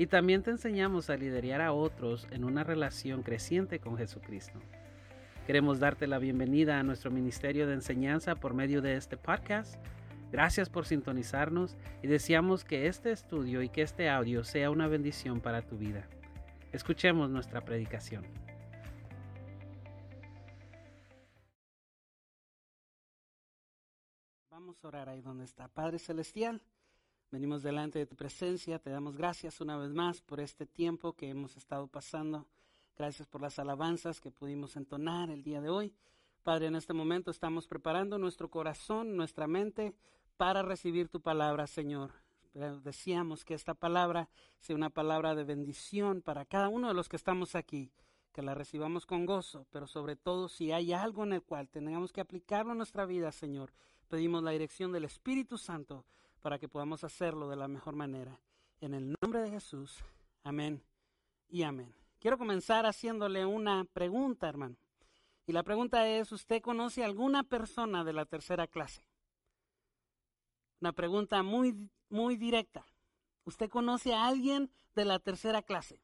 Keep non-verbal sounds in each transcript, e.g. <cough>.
y también te enseñamos a liderar a otros en una relación creciente con Jesucristo. Queremos darte la bienvenida a nuestro ministerio de enseñanza por medio de este podcast. Gracias por sintonizarnos y deseamos que este estudio y que este audio sea una bendición para tu vida. Escuchemos nuestra predicación. Vamos a orar ahí donde está. Padre Celestial. Venimos delante de tu presencia, te damos gracias una vez más por este tiempo que hemos estado pasando. Gracias por las alabanzas que pudimos entonar el día de hoy. Padre, en este momento estamos preparando nuestro corazón, nuestra mente para recibir tu palabra, Señor. Deseamos que esta palabra sea una palabra de bendición para cada uno de los que estamos aquí, que la recibamos con gozo, pero sobre todo si hay algo en el cual tengamos que aplicarlo en nuestra vida, Señor, pedimos la dirección del Espíritu Santo para que podamos hacerlo de la mejor manera. En el nombre de Jesús, amén y amén. Quiero comenzar haciéndole una pregunta, hermano. Y la pregunta es, ¿usted conoce alguna persona de la tercera clase? Una pregunta muy, muy directa. ¿Usted conoce a alguien de la tercera clase?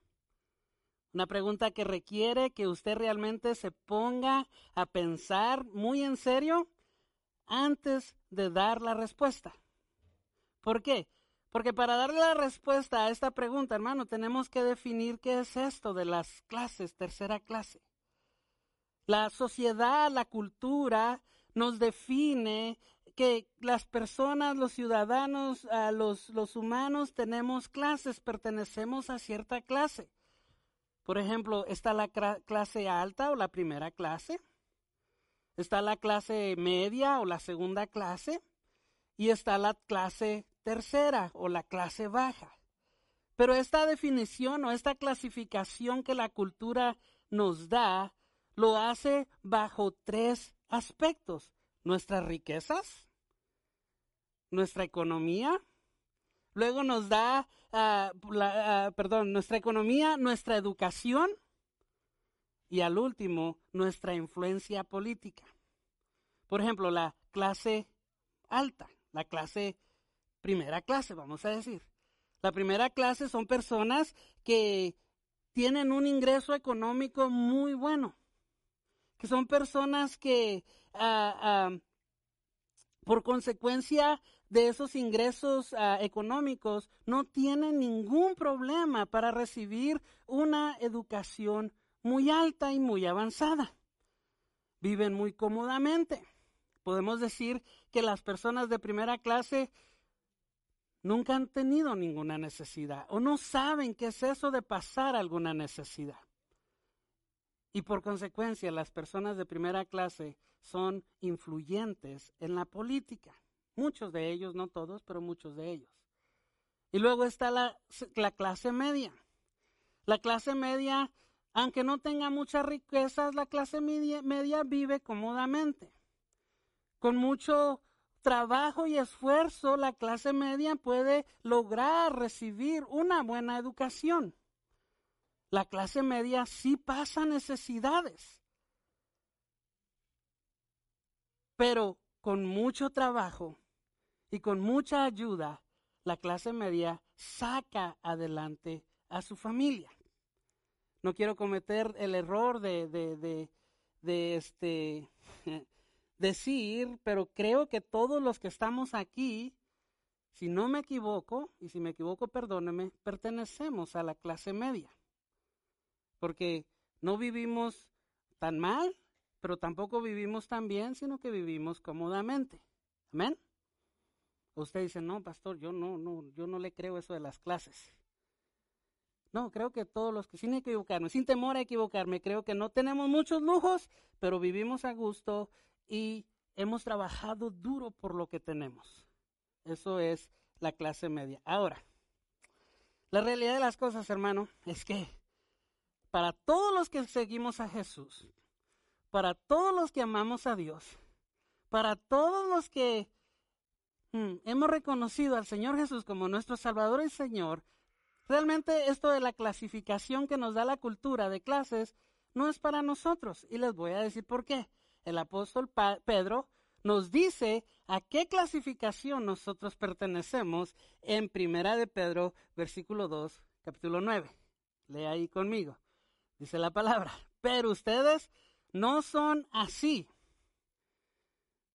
Una pregunta que requiere que usted realmente se ponga a pensar muy en serio antes de dar la respuesta. ¿Por qué? Porque para darle la respuesta a esta pregunta, hermano, tenemos que definir qué es esto de las clases, tercera clase. La sociedad, la cultura nos define que las personas, los ciudadanos, los, los humanos tenemos clases, pertenecemos a cierta clase. Por ejemplo, está la clase alta o la primera clase, está la clase media o la segunda clase, y está la clase tercera o la clase baja. Pero esta definición o esta clasificación que la cultura nos da lo hace bajo tres aspectos. Nuestras riquezas, nuestra economía, luego nos da, ah, ah, perdón, nuestra economía, nuestra educación y al último, nuestra influencia política. Por ejemplo, la clase alta, la clase primera clase, vamos a decir. La primera clase son personas que tienen un ingreso económico muy bueno, que son personas que ah, ah, por consecuencia de esos ingresos ah, económicos no tienen ningún problema para recibir una educación muy alta y muy avanzada. Viven muy cómodamente. Podemos decir que las personas de primera clase nunca han tenido ninguna necesidad o no saben qué es eso de pasar alguna necesidad. Y por consecuencia, las personas de primera clase son influyentes en la política. Muchos de ellos, no todos, pero muchos de ellos. Y luego está la, la clase media. La clase media, aunque no tenga muchas riquezas, la clase media, media vive cómodamente, con mucho trabajo y esfuerzo, la clase media puede lograr recibir una buena educación. La clase media sí pasa necesidades, pero con mucho trabajo y con mucha ayuda, la clase media saca adelante a su familia. No quiero cometer el error de, de, de, este <laughs> decir, pero creo que todos los que estamos aquí, si no me equivoco, y si me equivoco, perdóneme, pertenecemos a la clase media. Porque no vivimos tan mal, pero tampoco vivimos tan bien, sino que vivimos cómodamente. Amén. Usted dice, no, pastor, yo no, no, yo no le creo eso de las clases. No, creo que todos los que, sin equivocarme, sin temor a equivocarme, creo que no tenemos muchos lujos, pero vivimos a gusto y hemos trabajado duro por lo que tenemos. Eso es la clase media. Ahora, la realidad de las cosas, hermano, es que para todos los que seguimos a Jesús, para todos los que amamos a Dios, para todos los que mm, hemos reconocido al Señor Jesús como nuestro Salvador y Señor, realmente esto de la clasificación que nos da la cultura de clases no es para nosotros. Y les voy a decir por qué. El apóstol Pedro nos dice a qué clasificación nosotros pertenecemos en Primera de Pedro, versículo 2, capítulo 9. Lea ahí conmigo. Dice la palabra, pero ustedes no son así.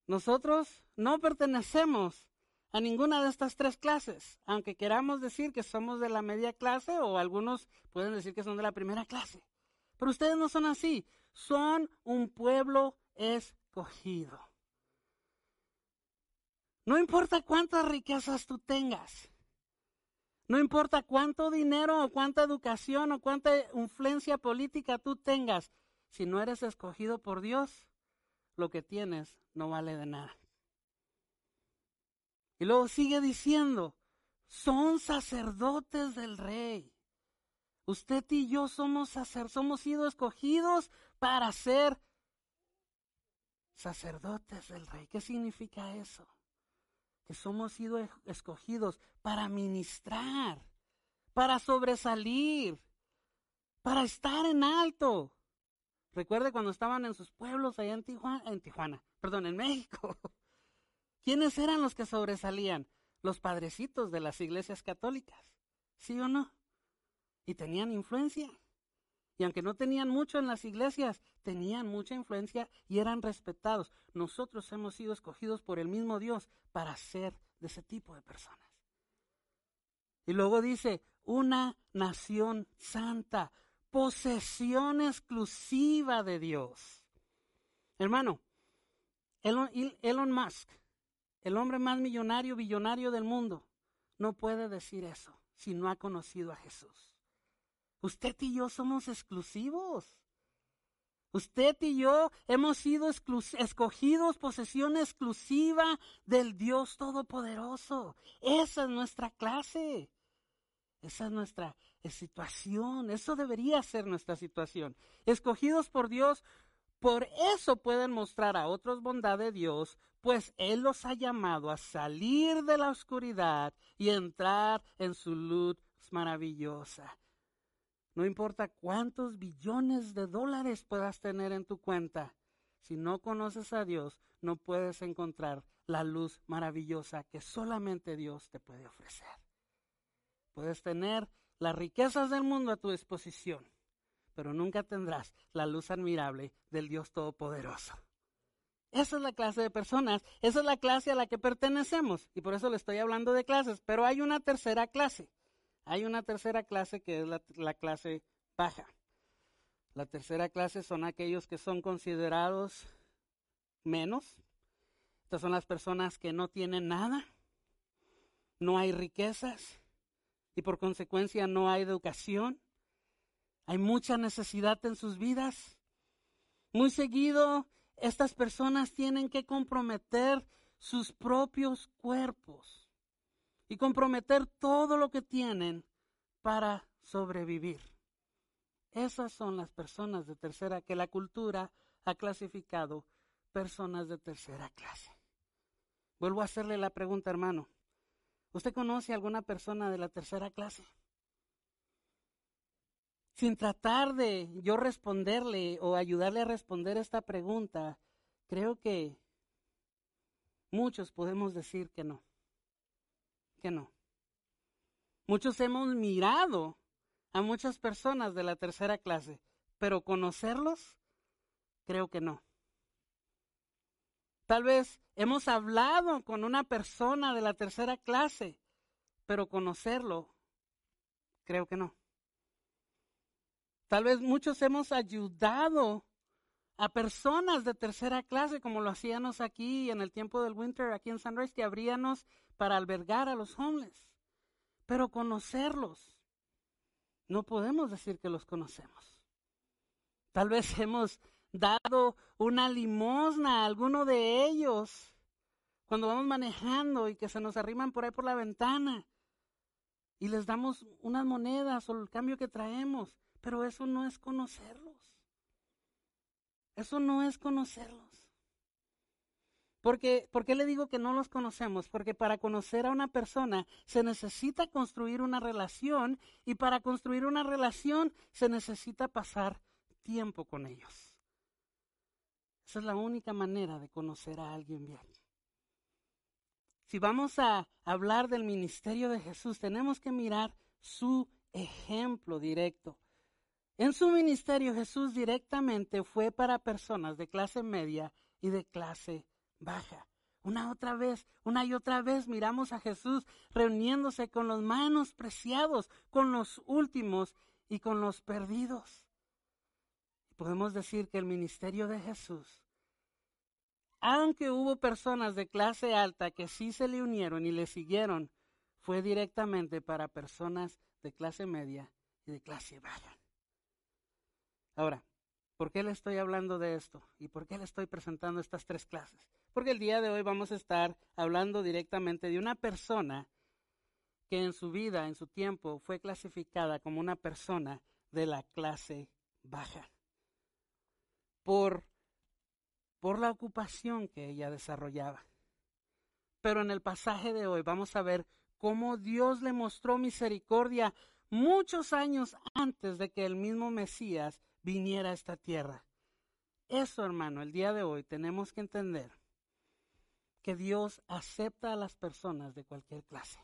Nosotros no pertenecemos a ninguna de estas tres clases, aunque queramos decir que somos de la media clase o algunos pueden decir que son de la primera clase. Pero ustedes no son así, son un pueblo escogido. No importa cuántas riquezas tú tengas, no importa cuánto dinero o cuánta educación o cuánta influencia política tú tengas, si no eres escogido por Dios, lo que tienes no vale de nada. Y luego sigue diciendo, son sacerdotes del rey. Usted y yo somos sacerdotes, somos sido escogidos para ser sacerdotes del rey. ¿Qué significa eso? que somos sido escogidos para ministrar, para sobresalir, para estar en alto. Recuerde cuando estaban en sus pueblos allá en Tijuana, en Tijuana, perdón, en México. <laughs> ¿Quiénes eran los que sobresalían? Los padrecitos de las iglesias católicas, ¿sí o no? Y tenían influencia. Y aunque no tenían mucho en las iglesias, tenían mucha influencia y eran respetados. Nosotros hemos sido escogidos por el mismo Dios para ser de ese tipo de personas. Y luego dice, una nación santa, posesión exclusiva de Dios. Hermano, Elon, Musk, el hombre más millonario, billonario del mundo, no puede decir eso si no ha conocido a Jesús. Usted y yo somos exclusivos. Usted y yo hemos sido escogidos posesión exclusiva del Dios Todopoderoso. Esa es nuestra clase. Esa es nuestra situación. Eso debería ser nuestra situación. Escogidos por Dios, por eso pueden mostrar a otros bondad de Dios, pues Él los ha llamado a salir de la oscuridad y entrar en su luz maravillosa. No importa cuántos billones de dólares puedas tener en tu cuenta, si no conoces a Dios, no puedes encontrar la luz maravillosa que solamente Dios te puede ofrecer. Puedes tener las riquezas del mundo a tu disposición, pero nunca tendrás la luz admirable del Dios Todopoderoso. Esa es la clase de personas, esa es la clase a la que pertenecemos, y por eso le estoy hablando de clases, pero hay una tercera clase. Hay una tercera clase que es la, clase baja. La tercera clase son aquellos que son considerados menos. Estas son las personas que no tienen nada, no hay riquezas y por consecuencia no hay educación. Hay mucha necesidad en sus vidas. Muy seguido, estas personas tienen que comprometer sus propios cuerpos y comprometer todo lo que tienen para sobrevivir. Esas son las personas de tercera que la cultura ha clasificado personas de tercera clase. Vuelvo a hacerle la pregunta, hermano. ¿Usted conoce a alguna persona de la tercera clase? Sin tratar de yo responderle o ayudarle a responder esta pregunta, creo que muchos podemos decir que no que no. Muchos hemos mirado a muchas personas de la tercera clase, pero conocerlos, creo que no. Tal vez hemos hablado con una persona de la tercera clase, pero conocerlo, creo que no. Tal vez muchos hemos ayudado a personas de tercera clase, como lo hacíamos aquí en el tiempo del winter, aquí en Sunrise, que abríamos para albergar a los homeless, pero conocerlos. No podemos decir que los conocemos. Tal vez <laughs> hemos dado una limosna a alguno de ellos cuando vamos manejando y que se nos arriman por ahí por la ventana y les damos unas monedas o el cambio que traemos, Pero eso no es conocerlos. Eso no es conocerlos. Porque, ¿Por qué le digo que no los conocemos? Porque para conocer a una persona se necesita construir una relación y para construir una relación se necesita pasar tiempo con ellos. Esa es la única manera de conocer a alguien bien. Si vamos a hablar del ministerio de Jesús, tenemos que mirar su ejemplo directo. En su ministerio Jesús directamente fue para personas de clase media y de clase baja. Una otra vez, una y otra vez miramos a Jesús reuniéndose con los manos preciados, con los últimos y con los perdidos. Podemos decir que el ministerio de Jesús, aunque hubo personas de clase alta que sí se le unieron y le siguieron, fue directamente para personas de clase media y de clase baja. Ahora, ¿por qué le estoy hablando de esto? ¿Y por qué le estoy presentando estas tres clases? Porque el día de hoy vamos a estar hablando directamente de una persona que en su vida, en su tiempo, fue clasificada como una persona de la clase baja. Por, por la ocupación que ella desarrollaba. Pero en el pasaje de hoy vamos a ver cómo Dios le mostró misericordia muchos años antes de que el mismo Mesías viniera a esta tierra. Eso, hermano, el día de hoy tenemos que entender que Dios acepta a las personas de cualquier clase.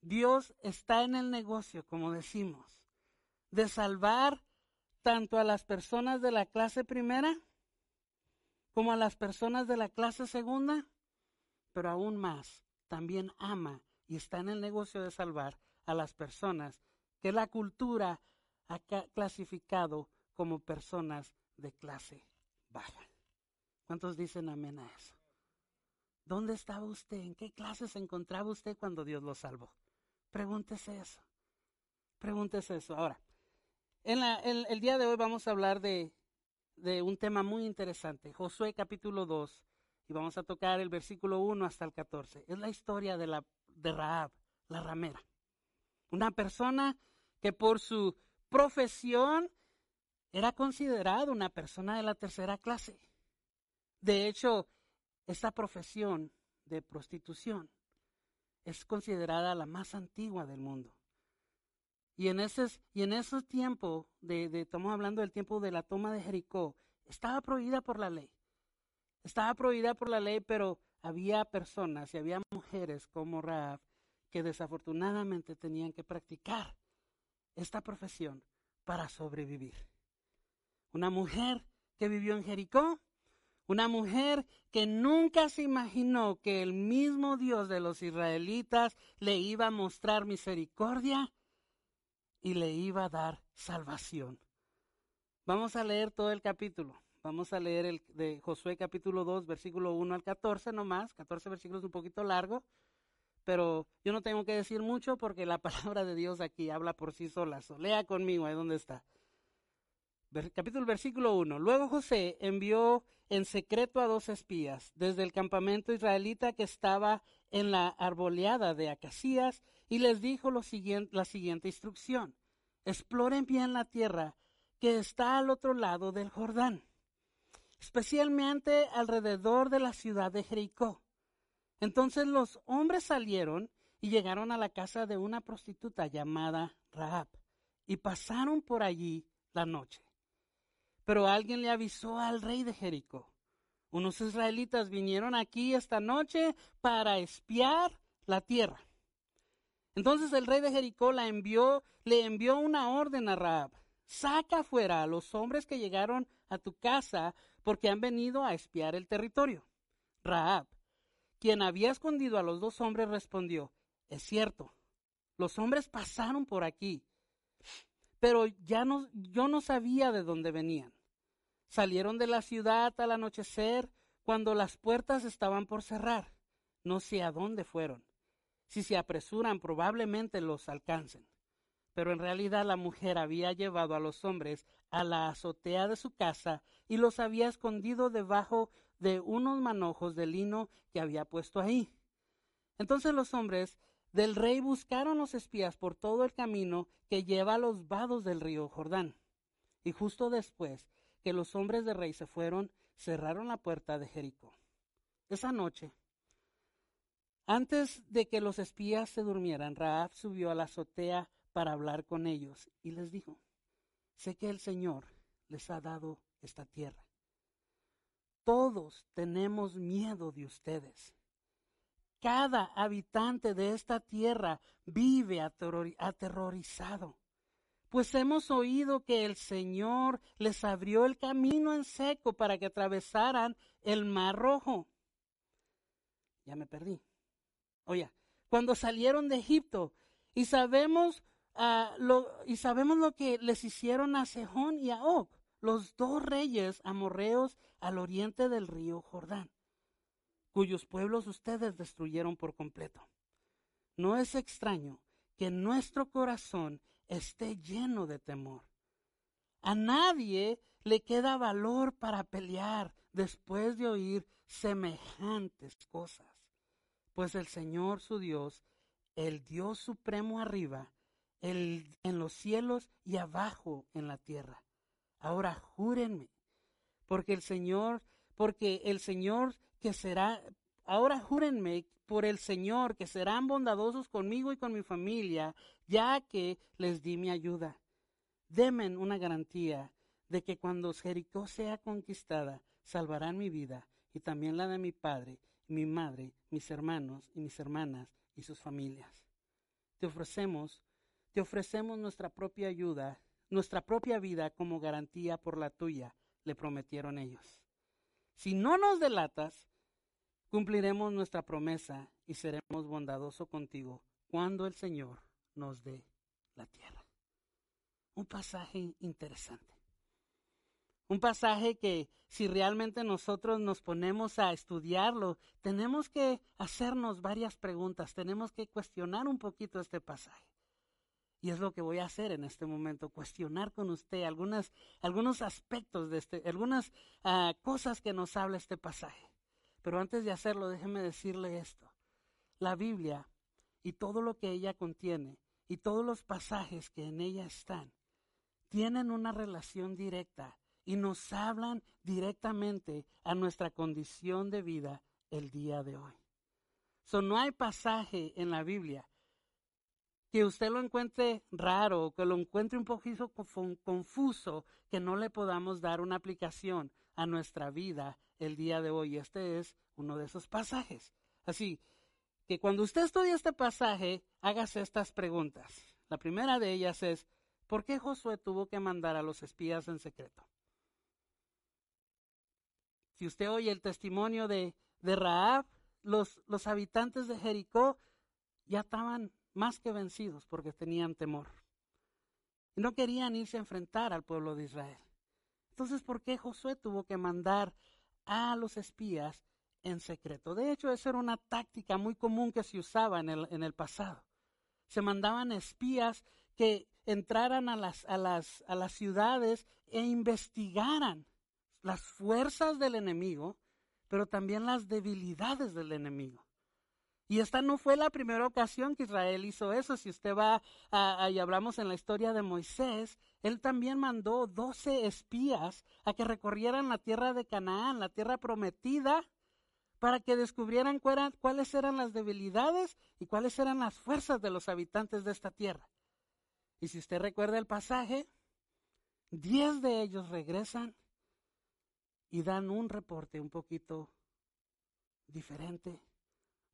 Dios está en el negocio, como decimos, de salvar tanto a las personas de la clase primera como a las personas de la clase segunda, pero aún más, también ama y está en el negocio de salvar a las personas que la cultura ha clasificado como personas de clase baja. ¿Cuántos dicen amén a eso? ¿Dónde estaba usted? ¿En qué clase se encontraba usted cuando Dios lo salvó? Pregúntese eso. Pregúntese eso. Ahora, en el, día de hoy vamos a hablar de, un tema muy interesante. Josué capítulo 2. Y vamos a tocar el versículo 1 hasta el 14. Es la historia de, de Raab, la ramera. Una persona que por su profesión era considerada una persona de la tercera clase. De hecho, esta profesión de prostitución es considerada la más antigua del mundo. Y en ese, y en tiempo, de, estamos hablando del tiempo de la toma de Jericó, estaba prohibida por la ley. Estaba prohibida por la ley, pero había personas y había mujeres como Raab que desafortunadamente tenían que practicar esta profesión para sobrevivir. Una mujer que vivió en Jericó una mujer que nunca se imaginó que el mismo Dios de los israelitas le iba a mostrar misericordia y le iba a dar salvación. Vamos a leer todo el capítulo. Vamos a leer el de Josué capítulo 2, versículo 1 al 14 nomás. 14 versículos un poquito largo, pero yo no tengo que decir mucho porque la <laughs> palabra de Dios aquí habla por sí sola. lea conmigo, ahí donde está capítulo versículo 1. Luego José envió en secreto a dos espías desde el campamento israelita que estaba en la arboleada de Acacías y les dijo lo siguiente, la siguiente instrucción. Exploren bien la tierra que está al otro lado del Jordán, especialmente alrededor de la ciudad de Jericó. Entonces los hombres salieron y llegaron a la casa de una prostituta llamada Rahab y pasaron por allí la noche. Pero alguien le avisó al rey de Jericó. Unos israelitas vinieron aquí esta noche para espiar la tierra. Entonces el rey de Jericó la envió, le envió una orden a Raab. Saca fuera a los hombres que llegaron a tu casa porque han venido a espiar el territorio. Raab, quien había escondido a los dos hombres, respondió, es cierto, los hombres pasaron por aquí pero ya no, yo no sabía de dónde venían. Salieron de la ciudad al anochecer cuando las puertas estaban por cerrar. No sé a dónde fueron. Si se apresuran, probablemente los alcancen. Pero en realidad la mujer había llevado a los hombres a la azotea de su casa y los había escondido debajo de unos manojos de lino que había puesto ahí. Entonces los hombres del rey buscaron los espías por todo el camino que lleva a los vados del río Jordán. Y justo después que los hombres del rey se fueron, cerraron la puerta de Jericó. Esa noche, antes de que los espías se durmieran, Raab subió a la azotea para hablar con ellos y les dijo, sé que el Señor les ha dado esta tierra. Todos tenemos miedo de ustedes. Cada habitante de esta tierra vive aterrorizado, pues hemos oído que el Señor les abrió el camino en seco para que atravesaran el mar rojo. Ya me perdí. Oye, cuando salieron de Egipto y sabemos, ah, lo, y sabemos lo que les hicieron a Sejón y a Og, los dos reyes amorreos al oriente del río Jordán, cuyos pueblos ustedes destruyeron por completo. No es extraño que nuestro corazón esté lleno de temor. A nadie le queda valor para pelear después de oír semejantes cosas, pues el Señor su Dios, el Dios supremo arriba, el, en los cielos y abajo en la tierra. Ahora júrenme porque el Señor, porque el Señor que será, ahora júrenme por el Señor que serán bondadosos conmigo y con mi familia, ya que les di mi ayuda. Demen una garantía de que cuando Jericó sea conquistada, salvarán mi vida y también la de mi padre, mi madre, mis hermanos y mis hermanas y sus familias. Te ofrecemos, te ofrecemos nuestra propia ayuda, nuestra propia vida como garantía por la tuya le prometieron ellos. Si no nos delatas, cumpliremos nuestra promesa y seremos bondadosos contigo cuando el Señor nos dé la tierra. Un pasaje interesante. Un pasaje que si realmente nosotros nos ponemos a estudiarlo, tenemos que hacernos varias preguntas, tenemos que cuestionar un poquito este pasaje. Y es lo que voy a hacer en este momento, cuestionar con usted algunas, algunos aspectos de este, algunas ah, cosas que nos habla este pasaje. Pero antes de hacerlo, déjeme decirle esto. La Biblia y todo lo que ella contiene y todos los pasajes que en ella están tienen una relación directa y nos hablan directamente a nuestra condición de vida el día de hoy. So, no hay pasaje en la Biblia que usted lo encuentre raro, que lo encuentre un poquito confuso, que no le podamos dar una aplicación a nuestra vida el día de hoy. Este es uno de esos pasajes. Así que cuando usted estudia este pasaje, hágase estas preguntas. La primera de ellas es, ¿por qué Josué tuvo que mandar a los espías en secreto? Si usted oye el testimonio de, Raab, los habitantes de Jericó ya estaban más que vencidos porque tenían temor. Y no querían irse a enfrentar al pueblo de Israel. Entonces, ¿por qué Josué tuvo que mandar a los espías en secreto? De hecho, esa era una táctica muy común que se usaba en el, en el pasado. Se mandaban espías que entraran a las, a, las, a las ciudades e investigaran las fuerzas del enemigo, pero también las debilidades del enemigo. Y esta no fue la primera ocasión que Israel hizo eso. Si usted va y hablamos en la historia de Moisés, él también mandó doce espías a que recorrieran la tierra de Canaán, la tierra prometida, para que descubrieran cuáles eran las debilidades y cuáles eran las fuerzas de los habitantes de esta tierra. Y si usted recuerda el pasaje, diez de ellos regresan y dan un reporte un poquito diferente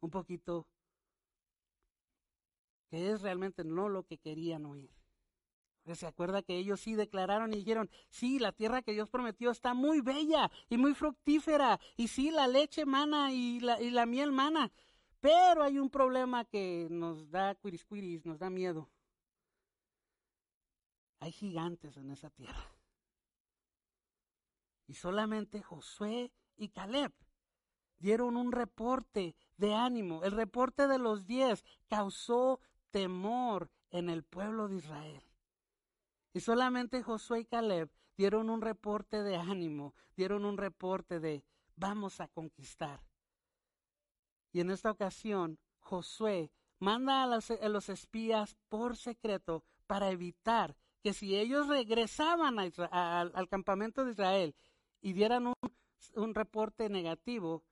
un poquito que es realmente no lo que querían oír. se acuerda que ellos sí declararon y dijeron, sí, la tierra que Dios prometió está muy bella y muy fructífera, y sí, la leche mana y la, y la miel mana, pero hay un problema que nos da cuiriscuiris, nos da miedo. Hay gigantes en esa tierra. Y solamente Josué y Caleb dieron un reporte de ánimo. El reporte de los diez causó temor en el pueblo de Israel. Y solamente Josué y Caleb dieron un reporte de ánimo, dieron un reporte de vamos a conquistar. Y en esta ocasión Josué manda a los, espías por secreto para evitar que si ellos regresaban al campamento de Israel y dieran un, un reporte negativo,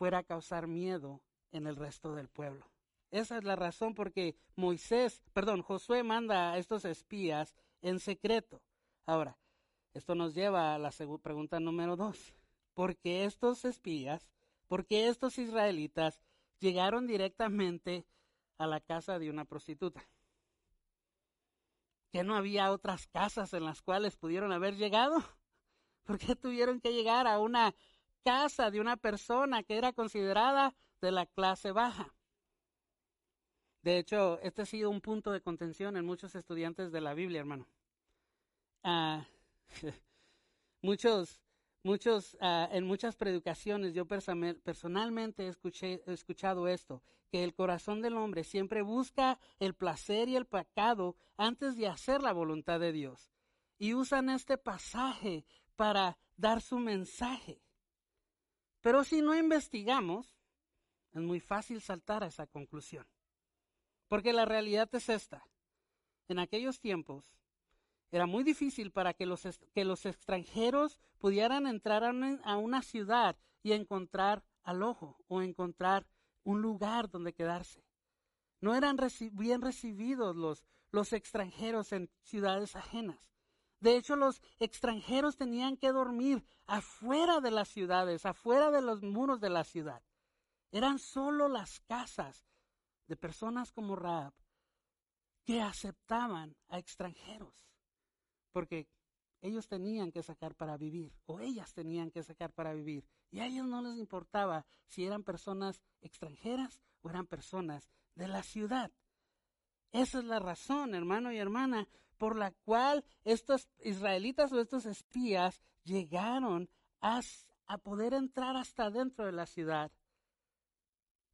fuera a causar miedo en el resto del pueblo. Esa es la razón por que Moisés, perdón, Josué manda a estos espías en secreto. Ahora, esto nos lleva a la pregunta número dos. ¿Por qué estos espías, por qué estos israelitas llegaron directamente a la casa de una prostituta? ¿Que no había otras casas en las cuales pudieron haber llegado? <laughs> ¿Por qué tuvieron que llegar a una casa de una persona que era considerada de la clase baja? De hecho, este ha sido un punto de contención en muchos estudiantes de la Biblia, hermano. Ah, <laughs> muchos, muchos, ah, en muchas predicaciones yo personalmente he escuchado esto, que el corazón del hombre siempre busca el placer y el pecado antes de hacer la voluntad de Dios. Y usan este pasaje para dar su mensaje. Pero si no investigamos, es muy fácil saltar a esa conclusión. Porque la realidad es esta. En aquellos tiempos era muy difícil para que los, que los extranjeros pudieran entrar a una, ciudad y encontrar alojo o encontrar un lugar donde quedarse. No eran bien recibidos los, los extranjeros en ciudades ajenas. De hecho, los extranjeros tenían que dormir afuera de las ciudades, afuera de los muros de la ciudad. Eran solo las casas de personas como Raab que aceptaban a extranjeros, porque ellos tenían que sacar para vivir, o ellas tenían que sacar para vivir, y a ellos no les importaba si eran personas extranjeras o eran personas de la ciudad. Esa es la razón, hermano y hermana, por la cual estos israelitas o estos espías llegaron a, a poder entrar hasta dentro de la ciudad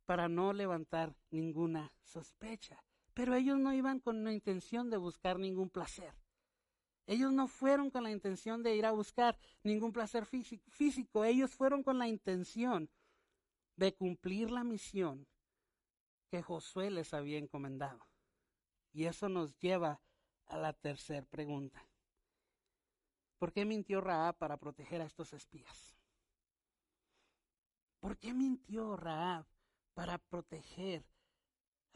para no levantar ninguna sospecha. Pero ellos no iban con la intención de buscar ningún placer. Ellos no fueron con la intención de ir a buscar ningún placer físico. Ellos fueron con la intención de cumplir la misión que Josué les había encomendado. Y eso nos lleva a la tercera pregunta. ¿Por qué mintió Raab para proteger a estos espías? ¿Por qué mintió Raab para proteger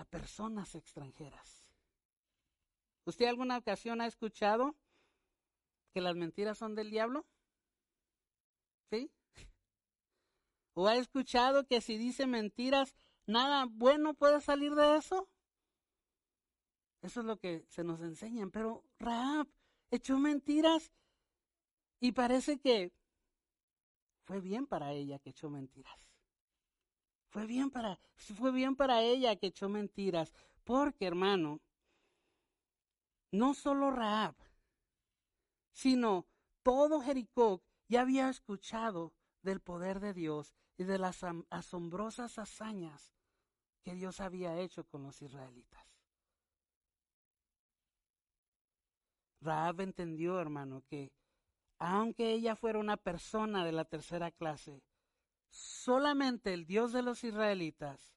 a personas extranjeras. ¿Usted alguna ocasión ha escuchado que las mentiras son del diablo? ¿Sí? ¿O ha escuchado que si dice mentiras, nada bueno puede salir de eso? Eso es lo que se nos enseñan. Pero Raab echó mentiras y parece que fue bien para ella que echó mentiras. Fue bien para, fue bien para ella que echó mentiras, porque hermano, no solo Raab, sino todo Jericó ya había escuchado del poder de Dios y de las asombrosas hazañas que Dios había hecho con los israelitas. Raab entendió, hermano, que aunque ella fuera una persona de la tercera clase, solamente el Dios de los israelitas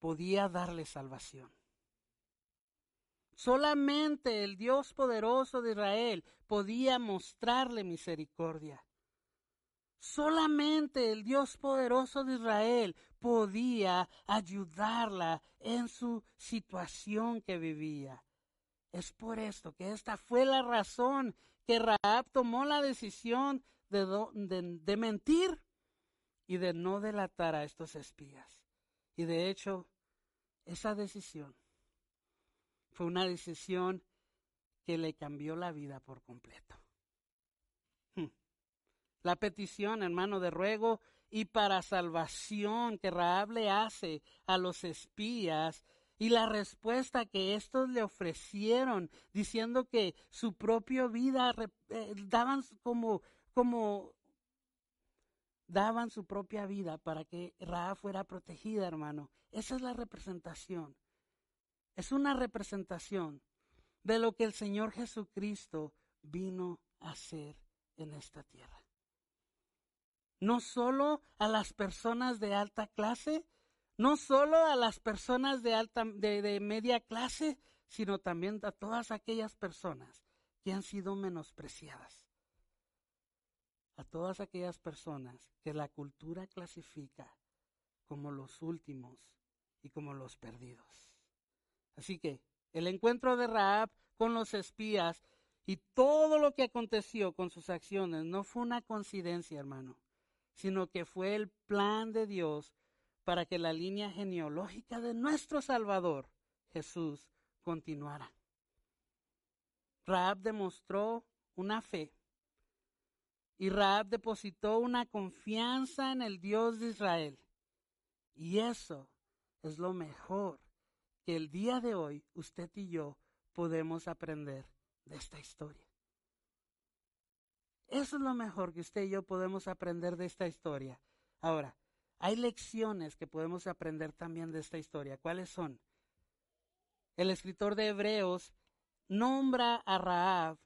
podía darle salvación. Solamente el Dios poderoso de Israel podía mostrarle misericordia. Solamente el Dios poderoso de Israel podía ayudarla en su situación que vivía. Es por esto que esta fue la razón que Raab tomó la decisión de, mentir y de no delatar a estos espías. Y de hecho, esa decisión fue una decisión que le cambió la vida por completo. Hmm. La petición, hermano, de ruego y para salvación que Raab le hace a los espías y la respuesta que estos le ofrecieron diciendo que su propia vida eh, daban como como daban su propia vida para que Ra fuera protegida, hermano. Esa es la representación. Es una representación de lo que el Señor Jesucristo vino a hacer en esta tierra. No solo a las personas de alta clase no solo a las personas de alta de, de media clase, sino también a todas aquellas personas que han sido menospreciadas. A todas aquellas personas que la cultura clasifica como los últimos y como los perdidos. Así que el encuentro de Raab con los espías y todo lo que aconteció con sus acciones no fue una coincidencia, hermano, sino que fue el plan de Dios para que la línea genealógica de nuestro Salvador, Jesús, continuara. Raab demostró una fe y Raab depositó una confianza en el Dios de Israel. Y eso es lo mejor que el día de hoy usted y yo podemos aprender de esta historia. Eso es lo mejor que usted y yo podemos aprender de esta historia. Ahora, hay lecciones que podemos aprender también de esta historia. ¿Cuáles son? El escritor de Hebreos nombra a Raab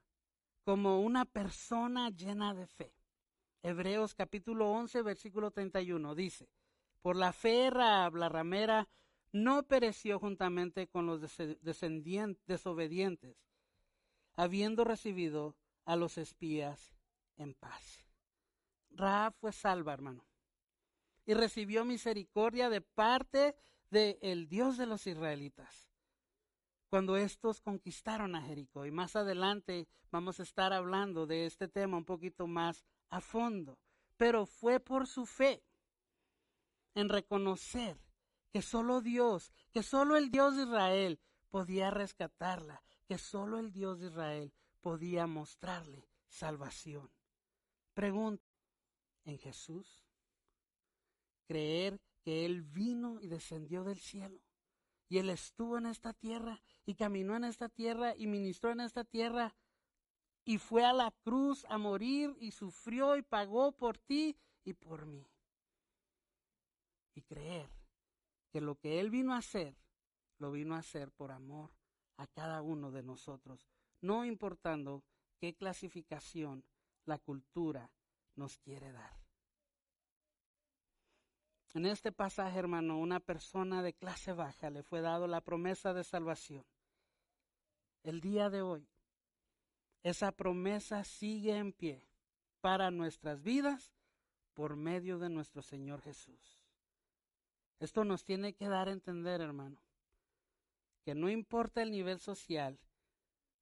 como una persona llena de fe. Hebreos capítulo 11, versículo 31 dice, por la fe Raab, la ramera, no pereció juntamente con los desobedientes, habiendo recibido a los espías en paz. Raab fue salva, hermano, y recibió misericordia de parte del el Dios de los israelitas. Cuando estos conquistaron a Jericó, y más adelante vamos a estar hablando de este tema un poquito más a fondo, pero fue por su fe en reconocer que solo Dios, que solo el Dios de Israel podía rescatarla, que solo el Dios de Israel podía mostrarle salvación. Pregunta, ¿en Jesús? ¿Creer que Él vino y descendió del cielo? Y Él estuvo en esta tierra y caminó en esta tierra y ministró en esta tierra y fue a la cruz a morir y sufrió y pagó por ti y por mí. Y creer que lo que Él vino a hacer, lo vino a hacer por amor a cada uno de nosotros, no importando qué clasificación la cultura nos quiere dar. En este pasaje, hermano, una persona de clase baja le fue dado la promesa de salvación. El día de hoy, esa promesa sigue en pie para nuestras vidas por medio de nuestro Señor Jesús. Esto nos tiene que dar a entender, hermano, que no importa el nivel social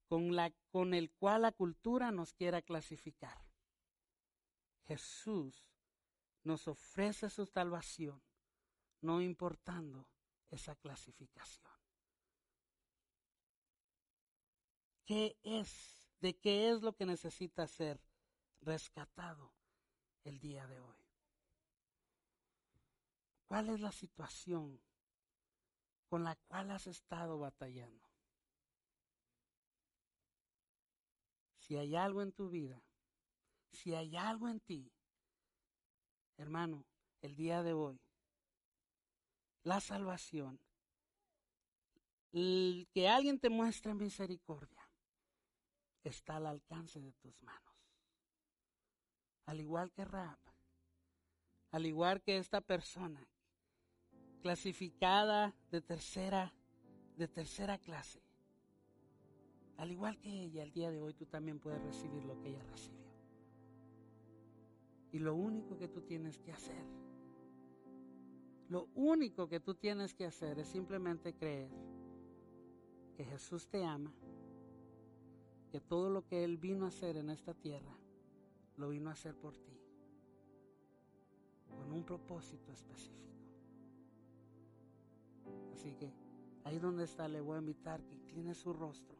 con, el cual la cultura nos quiera clasificar. Jesús nos ofrece su salvación, no importando esa clasificación. ¿Qué es? ¿De qué es lo que necesita ser rescatado el día de hoy? ¿Cuál es la situación con la cual has estado batallando? Si hay algo en tu vida, si hay algo en ti, hermano, el día de hoy, la salvación, que alguien te muestre misericordia, está al alcance de tus manos. Al igual que Rab, al igual que esta persona clasificada de tercera, de tercera clase. Al igual que ella, el día de hoy tú también puedes recibir lo que ella recibió. Y lo único que tú tienes que hacer, lo único que tú tienes que hacer es simplemente creer que Jesús te ama, que todo lo que Él vino a hacer en esta tierra, lo vino a hacer por ti, con un propósito específico. Así que ahí donde está le voy a invitar que incline su rostro.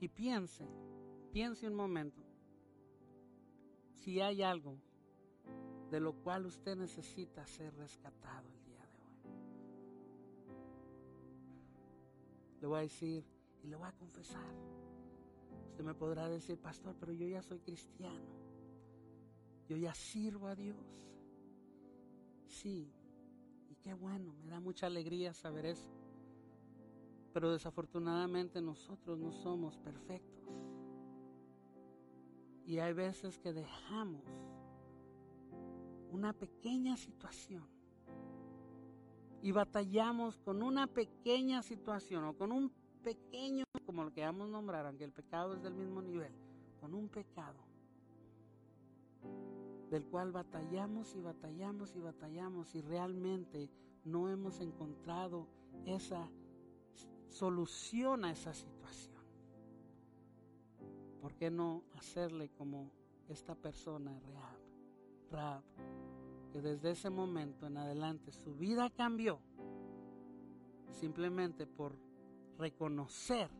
Y piense, piense un momento, si hay algo de lo cual usted necesita ser rescatado el día de hoy. Le voy a decir y le voy a confesar. Usted me podrá decir, pastor, pero yo ya soy cristiano. Yo ya sirvo a Dios. Sí, y qué bueno, me da mucha alegría saber eso. Pero desafortunadamente nosotros no somos perfectos. Y hay veces que dejamos una pequeña situación y batallamos con una pequeña situación o con un pequeño, como lo que vamos a nombrar, aunque el pecado es del mismo nivel, con un pecado del cual batallamos y batallamos y batallamos y realmente no hemos encontrado esa solución a esa situación. ¿Por qué no hacerle como esta persona, Rehab? Rab, que desde ese momento en adelante su vida cambió simplemente por reconocer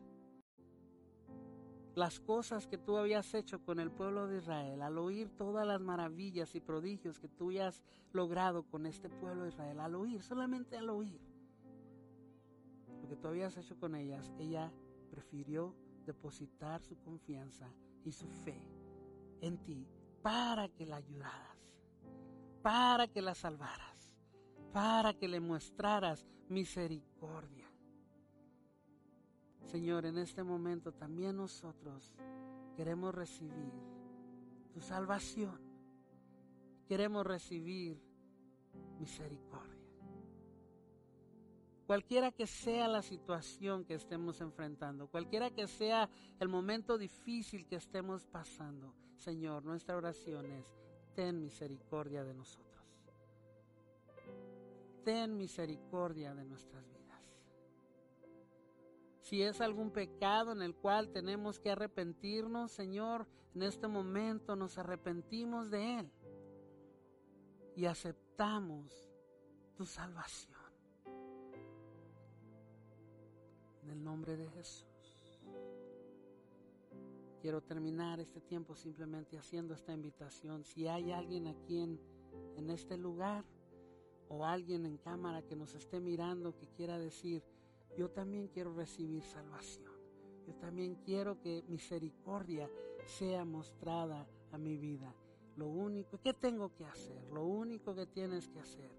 las cosas que tú habías hecho con el pueblo de Israel, al oír todas las maravillas y prodigios que tú has logrado con este pueblo de Israel, al oír, solamente al oír que tú habías hecho con ellas, ella prefirió depositar su confianza y su fe en ti para que la ayudaras, para que la salvaras, para que le mostraras misericordia. Señor, en este momento también nosotros queremos recibir tu salvación. Queremos recibir misericordia. Cualquiera que sea la situación que estemos enfrentando, cualquiera que sea el momento difícil que estemos pasando, Señor, nuestra oración es, ten misericordia de nosotros. Ten misericordia de nuestras vidas si es algún pecado en el cual tenemos que arrepentirnos, Señor, en este momento nos arrepentimos de él y aceptamos tu salvación. En el nombre de Jesús. Quiero terminar este tiempo simplemente haciendo esta invitación. Si hay alguien aquí en, en este lugar o alguien en cámara que nos esté mirando que quiera decir, yo también quiero recibir salvación. Yo también quiero que misericordia sea mostrada a mi vida. Lo único, ¿qué tengo que hacer? Lo único que tienes que hacer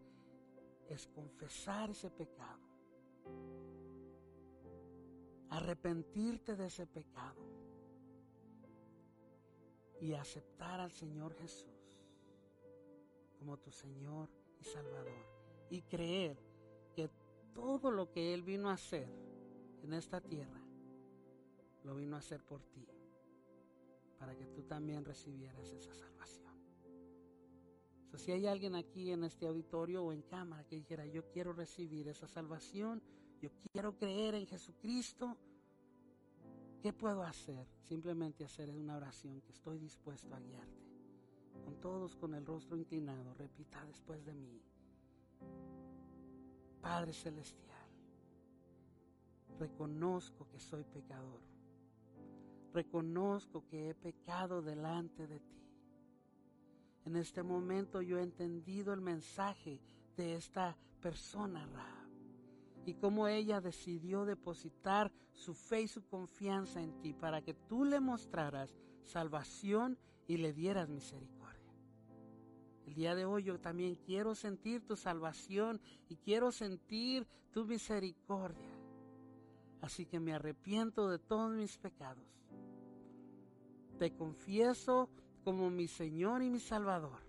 es confesar ese pecado. Arrepentirte de ese pecado. Y aceptar al Señor Jesús como tu Señor y Salvador. Y creer que todo lo que Él vino a hacer en esta tierra, lo vino a hacer por ti, para que tú también recibieras esa salvación. si hay alguien aquí en este auditorio o en cámara que dijera, yo quiero recibir esa salvación, yo quiero creer en Jesucristo, ¿qué puedo hacer? Simplemente hacer una oración que estoy dispuesto a guiarte. Con todos con el rostro inclinado, repita después de mí. Padre Celestial, reconozco que soy pecador. Reconozco que he pecado delante de ti. En este momento yo he entendido el mensaje de esta persona, Ra, y cómo ella decidió depositar su fe y su confianza en ti para que tú le mostraras salvación y le dieras misericordia. El día de hoy yo también quiero sentir tu salvación y quiero sentir tu misericordia. Así que me arrepiento de todos mis pecados. Te confieso como mi Señor y mi Salvador.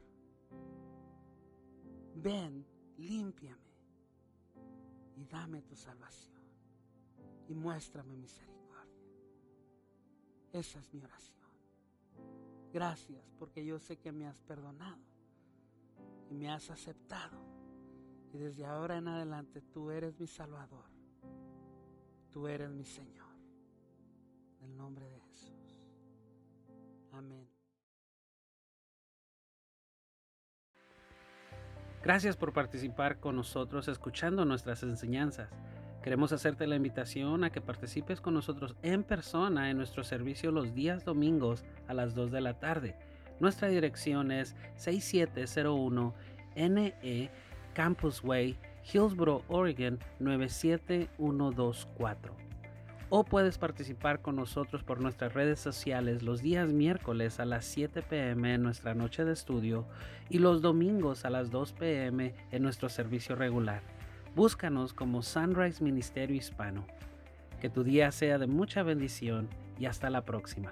Ven, límpiame y dame tu salvación y muéstrame misericordia. Esa es mi oración. Gracias porque yo sé que me has perdonado y me has aceptado. Y desde ahora en adelante tú eres mi Salvador. Tú eres mi Señor. En el nombre de Jesús. Amén. Gracias por participar con nosotros escuchando nuestras enseñanzas. Queremos hacerte la invitación a que participes con nosotros en persona en nuestro servicio los días domingos a las 2 de la tarde. Nuestra dirección es 6701 NE Campus Way, Hillsboro, Oregon 97124. O puedes participar con nosotros por nuestras redes sociales los días miércoles a las 7 pm en nuestra noche de estudio y los domingos a las 2 pm en nuestro servicio regular. Búscanos como Sunrise Ministerio Hispano. Que tu día sea de mucha bendición y hasta la próxima.